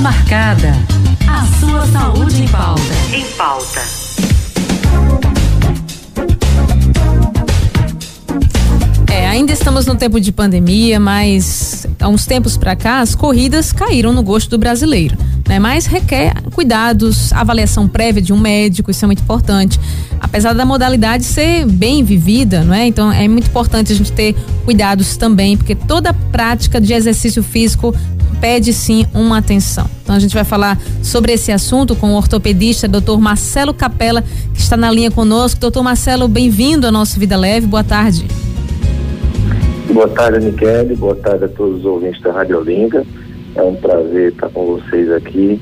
marcada. A sua saúde em pauta. Em pauta. É, ainda estamos no tempo de pandemia, mas há uns tempos para cá as corridas caíram no gosto do brasileiro, né? Mas requer cuidados, avaliação prévia de um médico, isso é muito importante. Apesar da modalidade ser bem vivida, não é? Então é muito importante a gente ter cuidados também, porque toda prática de exercício físico pede sim uma atenção. Então a gente vai falar sobre esse assunto com o ortopedista Dr. Marcelo Capela, que está na linha conosco. Doutor Marcelo, bem-vindo ao nosso Vida Leve. Boa tarde. Boa tarde, Michele. Boa tarde a todos os ouvintes da Rádio Olinda. É um prazer estar com vocês aqui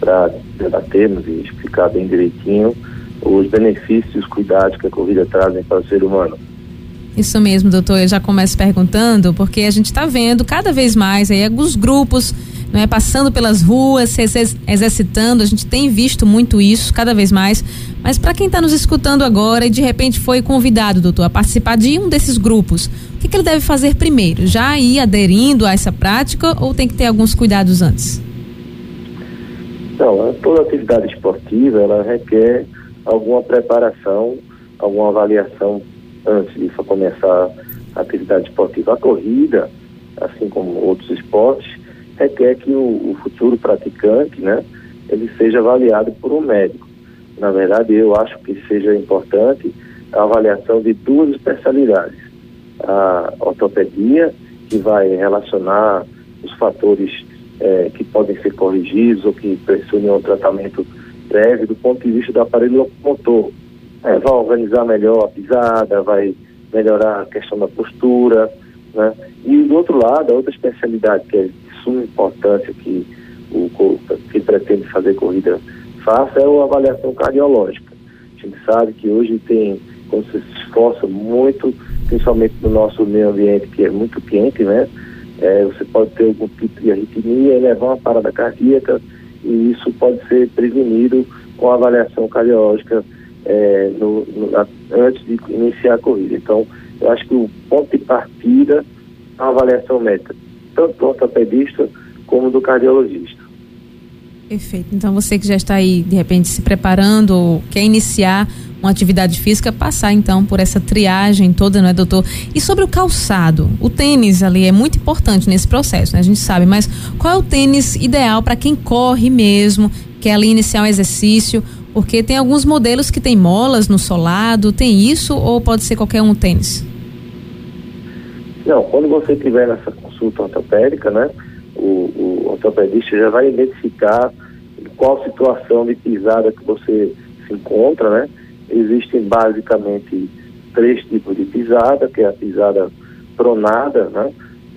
para debatermos e explicar bem direitinho os benefícios e os cuidados que a corrida trazem para o ser humano. Isso mesmo, doutor. Eu já começo perguntando, porque a gente está vendo cada vez mais aí alguns grupos não é, passando pelas ruas, se exercitando. A gente tem visto muito isso, cada vez mais. Mas para quem está nos escutando agora e de repente foi convidado, doutor, a participar de um desses grupos, o que, que ele deve fazer primeiro? Já ir aderindo a essa prática ou tem que ter alguns cuidados antes? Não, toda atividade esportiva ela requer alguma preparação, alguma avaliação antes de começar a atividade esportiva. A corrida, assim como outros esportes, requer que o, o futuro praticante, né, ele seja avaliado por um médico. Na verdade, eu acho que seja importante a avaliação de duas especialidades. A ortopedia, que vai relacionar os fatores eh, que podem ser corrigidos ou que pressionem um tratamento breve do ponto de vista do aparelho locomotor, é, vai organizar melhor a pisada, vai melhorar a questão da postura, né? E do outro lado, a outra especialidade que é de suma importância que o que pretende fazer corrida faça é a avaliação cardiológica. A gente sabe que hoje tem, quando você se esforça muito, principalmente no nosso meio ambiente que é muito quente, né? É, você pode ter algum tipo de arritmia levar uma parada cardíaca e isso pode ser prevenido com a avaliação cardiológica é, no, no, antes de iniciar a corrida. Então, eu acho que o ponto de partida é a avaliação médica, tanto do ortopedista como do cardiologista. Perfeito. Então, você que já está aí, de repente, se preparando ou quer iniciar uma atividade física, passar então por essa triagem toda, não é, doutor? E sobre o calçado, o tênis ali é muito importante nesse processo, né? A gente sabe, mas qual é o tênis ideal para quem corre mesmo, quer ali iniciar um exercício? Porque tem alguns modelos que tem molas no solado, tem isso ou pode ser qualquer um tênis? Não, quando você estiver nessa consulta ortopédica, né, o, o ortopedista já vai identificar qual situação de pisada que você se encontra, né? Existem basicamente três tipos de pisada, que é a pisada pronada, né?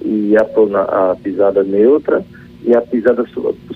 E a, a pisada neutra e a pisada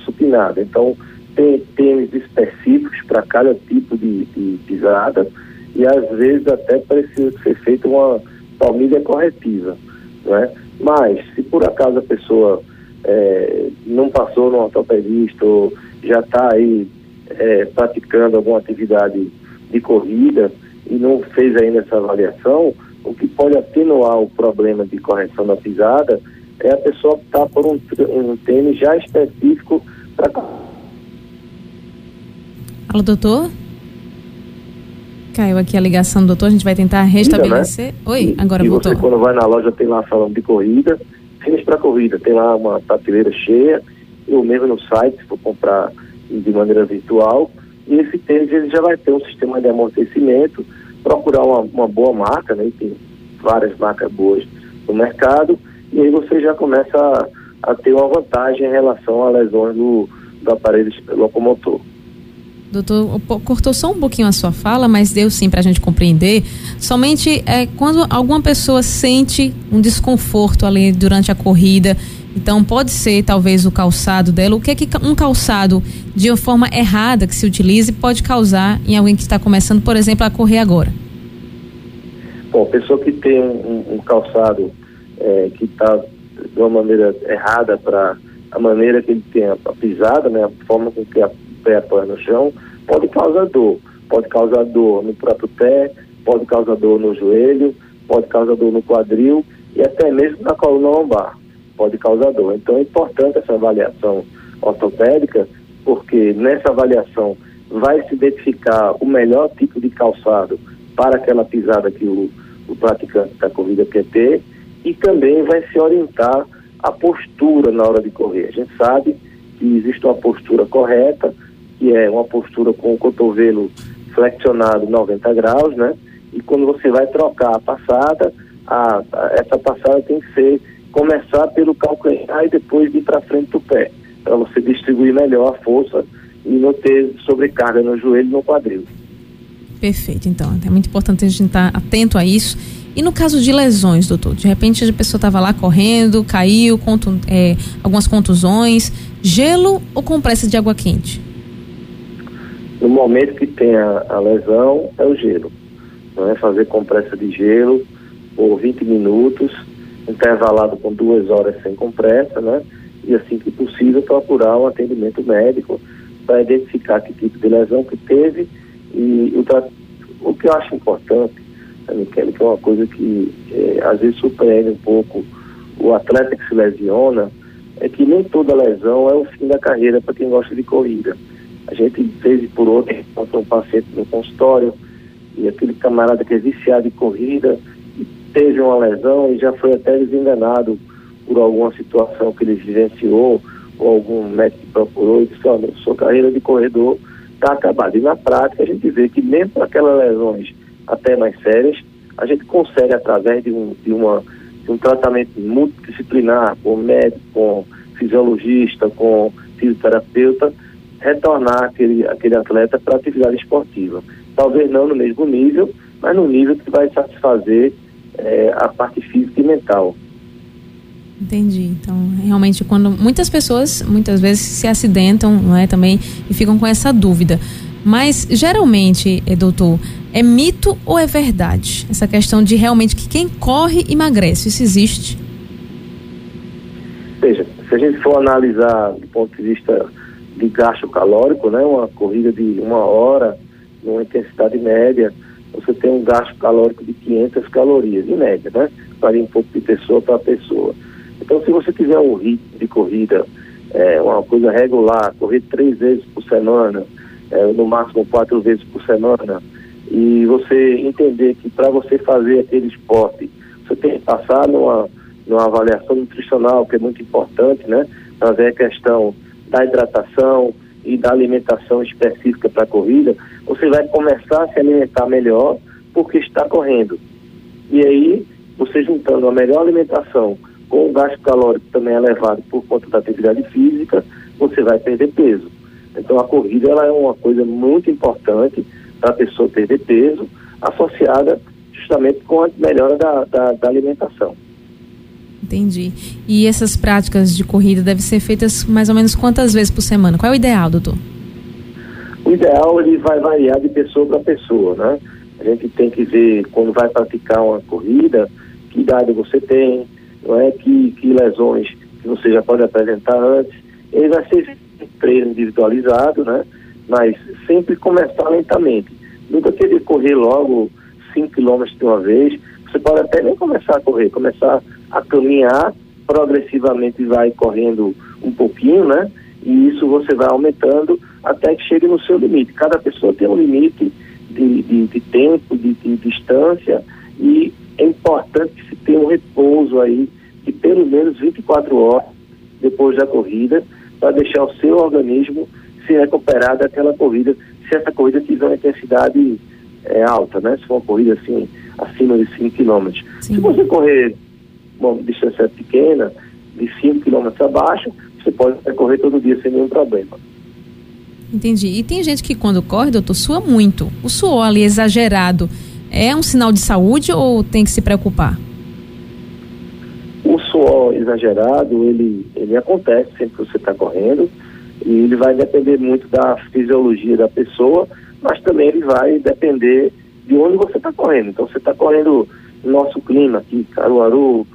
supinada. Então, tem tênis específicos para cada tipo de, de, pisada e às vezes até precisa ser feita uma palmilha corretiva, né? Mas, se por acaso a pessoa é, não passou no ortopedista ou já está aí é, praticando alguma atividade de corrida e não fez ainda essa avaliação, o que pode atenuar o problema de correção da pisada é a pessoa optar por um, um tênis já específico para. Alô, doutor? Caiu aqui a ligação do doutor, a gente vai tentar restabelecer. Né? Oi, agora e voltou. Você, quando vai na loja, tem lá falando de corrida, tênis para corrida, tem lá uma prateleira cheia, ou mesmo no site, se for comprar de maneira virtual, e esse tênis ele já vai ter um sistema de amortecimento, procurar uma, uma boa marca, né? tem várias marcas boas no mercado, e aí você já começa a, a ter uma vantagem em relação a lesões do, do aparelho locomotor. Doutor, cortou só um pouquinho a sua fala, mas deu sim para a gente compreender. Somente é, quando alguma pessoa sente um desconforto ali durante a corrida, então pode ser talvez o calçado dela. O que é que um calçado de uma forma errada que se utilize pode causar em alguém que está começando, por exemplo, a correr agora? Bom, pessoa que tem um, um calçado é, que está de uma maneira errada para a maneira que ele tem a, pisada, né, a forma com que a pé apoia no chão, pode causar dor. Pode causar dor no próprio pé, pode causar dor no joelho, pode causar dor no quadril e até mesmo na coluna lombar pode causar dor. Então é importante essa avaliação ortopédica, porque nessa avaliação vai se identificar o melhor tipo de calçado para aquela pisada que o, o praticante da corrida quer ter e também vai se orientar a postura na hora de correr. A gente sabe que existe uma postura correta, que é uma postura com o cotovelo flexionado 90 graus, né? E quando você vai trocar a passada, a, a, essa passada tem que ser começar pelo calcanhar e depois ir para frente do pé, para você distribuir melhor a força e não ter sobrecarga no joelho e no quadril. Perfeito, então é muito importante a gente estar atento a isso. E no caso de lesões, doutor, de repente a pessoa estava lá correndo, caiu, contu é, algumas contusões, gelo ou compressa de água quente? No momento que tem a, a lesão, é o gelo. É fazer compressa de gelo por 20 minutos, intervalado com duas horas sem compressa, né? E assim que possível procurar um atendimento médico para identificar que tipo de lesão que teve e o, o que eu acho importante, né, que é uma coisa que é, às vezes surpreende um pouco o atleta que se lesiona, é que nem toda lesão é o fim da carreira para quem gosta de corrida. A gente, vez e por outra, encontra um paciente no consultório e aquele camarada que é viciado em corrida teve uma lesão e já foi até desenganado por alguma situação que ele vivenciou ou algum médico que procurou e disse, olha, sua carreira de corredor está acabada. E na prática a gente vê que mesmo aquelas lesões até mais sérias, a gente consegue através de um, de uma, de um tratamento multidisciplinar, com médico, com fisiologista, com fisioterapeuta, retornar aquele, aquele atleta para a atividade esportiva. Talvez não no mesmo nível, mas no nível que vai satisfazer é, a parte física e mental. Entendi. Então, realmente, quando muitas pessoas, muitas vezes, se acidentam, não é, também, e ficam com essa dúvida. Mas, geralmente, eh, doutor, é mito ou é verdade? Essa questão de realmente que quem corre emagrece, isso existe? Veja, se a gente for analisar do ponto de vista de gasto calórico, né, uma corrida de uma hora, numa intensidade média, você tem um gasto calórico de 500 calorias, em média, né? Varia um pouco de pessoa para pessoa. Então, se você tiver um ritmo de corrida, é, uma coisa regular, correr três vezes por semana, é, no máximo quatro vezes por semana, e você entender que para você fazer aquele esporte, você tem que passar numa, numa avaliação nutricional, que é muito importante, né? Ver a questão da hidratação e da alimentação específica para a corrida, você vai começar a se alimentar melhor porque está correndo. E aí, você juntando a melhor alimentação com o gasto calórico também elevado por conta da atividade física, você vai perder peso. Então a corrida ela é uma coisa muito importante para a pessoa perder peso, associada justamente com a melhora da, da, da alimentação. Entendi. E essas práticas de corrida devem ser feitas mais ou menos quantas vezes por semana? Qual é o ideal, doutor? O ideal ele vai variar de pessoa para pessoa, né? A gente tem que ver quando vai praticar uma corrida, que idade você tem, não é que, que lesões que você já pode apresentar antes. Ele vai ser treino individualizado, né? Mas sempre começar lentamente. Nunca querer correr logo 5 quilômetros de uma vez. Você pode até nem começar a correr, começar a caminhar progressivamente vai correndo um pouquinho, né? E isso você vai aumentando até que chegue no seu limite. Cada pessoa tem um limite de, de, de tempo, de, de distância e é importante que se tenha um repouso aí de pelo menos 24 horas depois da corrida para deixar o seu organismo se recuperar daquela corrida, se essa corrida tiver uma intensidade é, alta, né? Se for uma corrida assim, acima de 5 km. Se você correr uma distância pequena, de 5 km abaixo, você pode correr todo dia sem nenhum problema. Entendi. E tem gente que quando corre, doutor, sua muito. O suor ali exagerado é um sinal de saúde ou tem que se preocupar? O suor exagerado, ele, ele acontece sempre que você está correndo e ele vai depender muito da fisiologia da pessoa, mas também ele vai depender de onde você está correndo. Então, você está correndo no nosso clima aqui, Caruaru,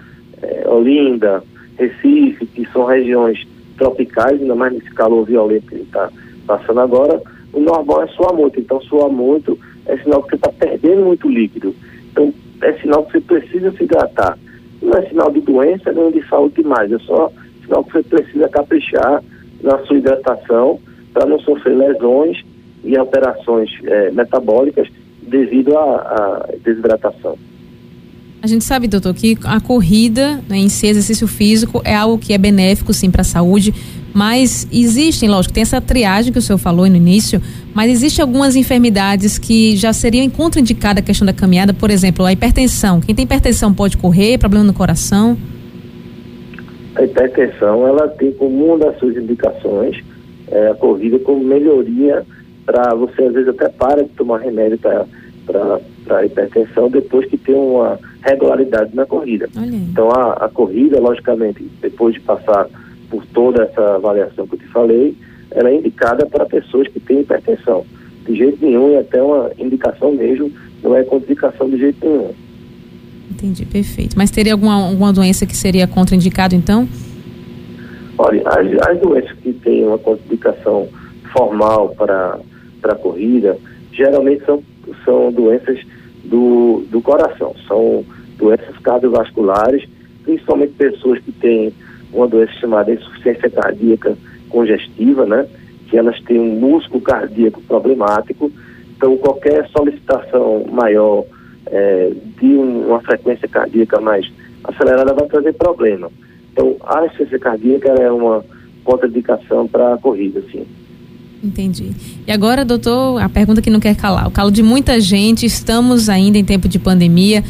é, Olinda, Recife, que são regiões tropicais, ainda mais nesse calor violento que está passando agora, o normal é suar muito. Então, suar muito é sinal que você está perdendo muito líquido. Então, é sinal que você precisa se hidratar. Não é sinal de doença nem de saúde demais, é só sinal que você precisa caprichar na sua hidratação para não sofrer lesões e alterações é, metabólicas devido à desidratação. A gente sabe, doutor, que a corrida né, em si, exercício físico, é algo que é benéfico, sim, para a saúde, mas existem, lógico, tem essa triagem que o senhor falou no início, mas existem algumas enfermidades que já seriam contraindicadas a questão da caminhada, por exemplo, a hipertensão. Quem tem hipertensão pode correr, problema no coração? A hipertensão, ela tem como uma das suas indicações é, a corrida como melhoria para você, às vezes, até para de tomar remédio para hipertensão depois que tem uma regularidade na corrida. Olha. Então, a, a corrida, logicamente, depois de passar por toda essa avaliação que eu te falei, ela é indicada para pessoas que têm hipertensão. De jeito nenhum, e até uma indicação mesmo, não é contraindicação de jeito nenhum. Entendi, perfeito. Mas teria alguma, alguma doença que seria contraindicado, então? Olha, as, as doenças que têm uma contraindicação formal para a corrida, geralmente são, são doenças do, do coração, são doenças cardiovasculares, principalmente pessoas que têm uma doença chamada insuficiência cardíaca congestiva, né? Que elas têm um músculo cardíaco problemático. Então, qualquer solicitação maior é, de um, uma frequência cardíaca mais acelerada vai trazer problema. Então, a insuficiência cardíaca é uma contraindicação para a corrida, sim. Entendi. E agora, doutor, a pergunta que não quer calar. O calo de muita gente, estamos ainda em tempo de pandemia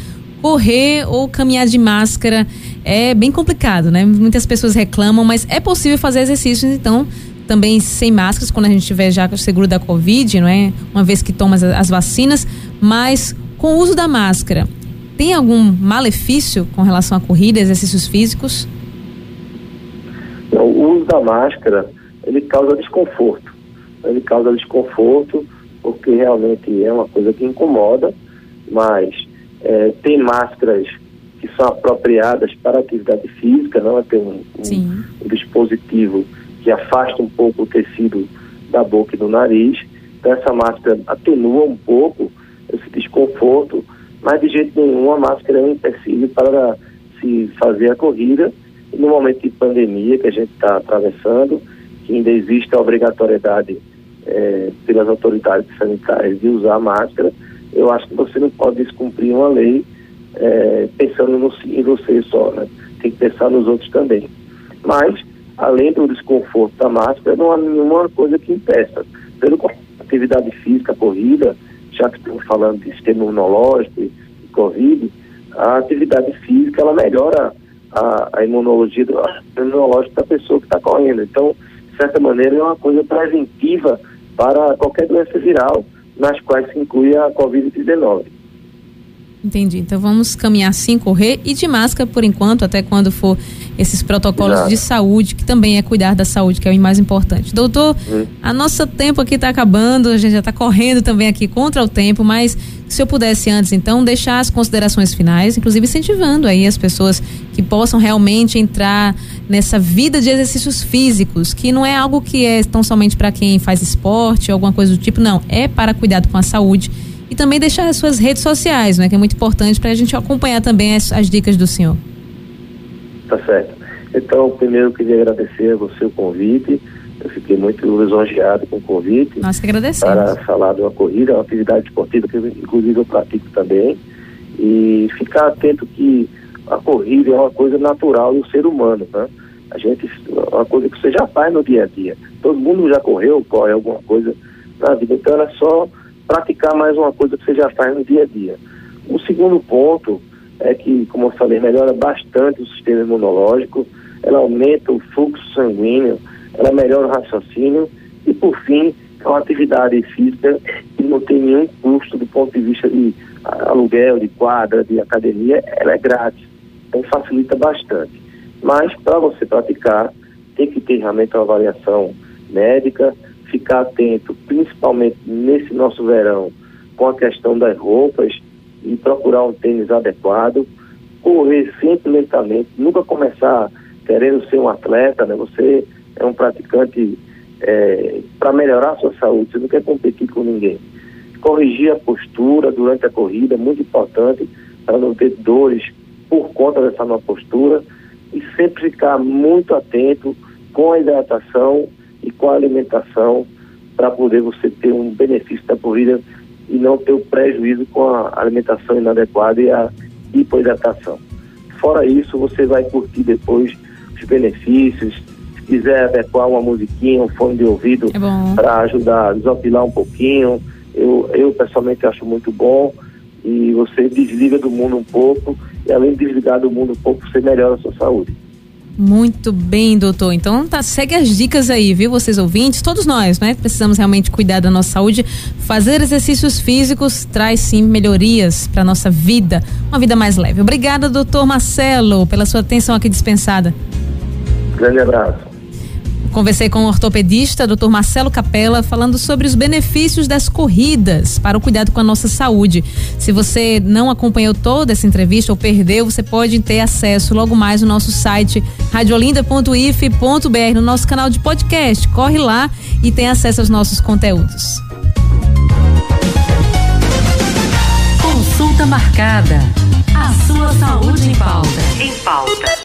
correr ou caminhar de máscara é bem complicado, né? Muitas pessoas reclamam, mas é possível fazer exercícios, então, também sem máscaras, quando a gente tiver já o seguro da Covid, não é? Uma vez que toma as, as vacinas, mas com o uso da máscara, tem algum malefício com relação à corrida, exercícios físicos? O uso da máscara, ele causa desconforto. Ele causa desconforto porque realmente é uma coisa que incomoda, mas é, tem máscaras que são apropriadas para atividade física, não é ter um, um, um, dispositivo que afasta um pouco o tecido da boca e do nariz. Então essa máscara atenua um pouco esse desconforto, mas de jeito nenhum a máscara é um empecilho para se fazer a corrida. E no momento de pandemia que a gente está atravessando, que ainda existe a obrigatoriedade é, pelas autoridades sanitárias de usar máscara, eu acho que você não pode descumprir uma lei é, pensando no, em você só, né? Tem que pensar nos outros também. Mas, além do desconforto da máscara, não há nenhuma coisa que impeça. Pelo atividade física, corrida, já que estamos falando de sistema imunológico e, e Covid, a atividade física, ela melhora a, a imunologia do, a imunológica da pessoa que está correndo. Então, de certa maneira, é uma coisa preventiva para qualquer doença viral nas quais se inclui a Covid-19. Entendi. Então vamos caminhar sem correr e de máscara por enquanto, até quando for esses protocolos Exato. de saúde, que também é cuidar da saúde, que é o mais importante. Doutor, hum. a nosso tempo aqui está acabando, a gente já está correndo também aqui contra o tempo, mas se eu pudesse antes, então, deixar as considerações finais, inclusive incentivando aí as pessoas que possam realmente entrar nessa vida de exercícios físicos, que não é algo que é tão somente para quem faz esporte ou alguma coisa do tipo, não, é para cuidado com a saúde e também deixar as suas redes sociais, né, que é muito importante para a gente acompanhar também as, as, dicas do senhor. Tá certo. Então, primeiro eu queria agradecer a você o convite. Eu fiquei muito lisonjeado com o convite. Nós que agradecemos. Para falar de uma corrida, uma atividade esportiva que inclusive eu pratico também. E ficar atento que a corrida é uma coisa natural do ser humano, né? A gente, é uma coisa que você já faz no dia a dia. Todo mundo já correu, corre alguma coisa na vida. Então é só praticar mais uma coisa que você já faz no dia a dia. O segundo ponto é que, como eu falei, melhora bastante o sistema imunológico, ela aumenta o fluxo sanguíneo, ela melhora o raciocínio e, por fim, é uma atividade física que não tem nenhum custo do ponto de vista de aluguel, de quadra, de academia, ela é grátis, então facilita bastante. Mas, para você praticar, tem que ter realmente uma avaliação médica, ficar atento, principalmente nesse nosso verão, com a questão das roupas e procurar um tênis adequado, correr sempre lentamente, nunca começar querendo ser um atleta, né? Você é um praticante é, para melhorar a sua saúde, você não quer competir com ninguém. Corrigir a postura durante a corrida é muito importante para não ter dores por conta dessa nova postura e sempre ficar muito atento com a hidratação qual a alimentação para poder você ter um benefício da corrida e não ter o prejuízo com a alimentação inadequada e a hipoidratação. Fora isso, você vai curtir depois os benefícios. Se quiser adequar uma musiquinha, um fone de ouvido é para ajudar a desopilar um pouquinho, eu, eu pessoalmente acho muito bom. E você desliga do mundo um pouco, e além de desligar do mundo um pouco, você melhora a sua saúde. Muito bem, doutor. Então tá, segue as dicas aí, viu, vocês ouvintes, todos nós, né? Precisamos realmente cuidar da nossa saúde. Fazer exercícios físicos traz sim melhorias para nossa vida, uma vida mais leve. Obrigada, doutor Marcelo, pela sua atenção aqui dispensada. Grande abraço. Conversei com o ortopedista, Dr. Marcelo Capella, falando sobre os benefícios das corridas para o cuidado com a nossa saúde. Se você não acompanhou toda essa entrevista ou perdeu, você pode ter acesso logo mais no nosso site radiolinda.if.br, no nosso canal de podcast. Corre lá e tem acesso aos nossos conteúdos. Consulta marcada. A sua saúde em pauta. Em pauta.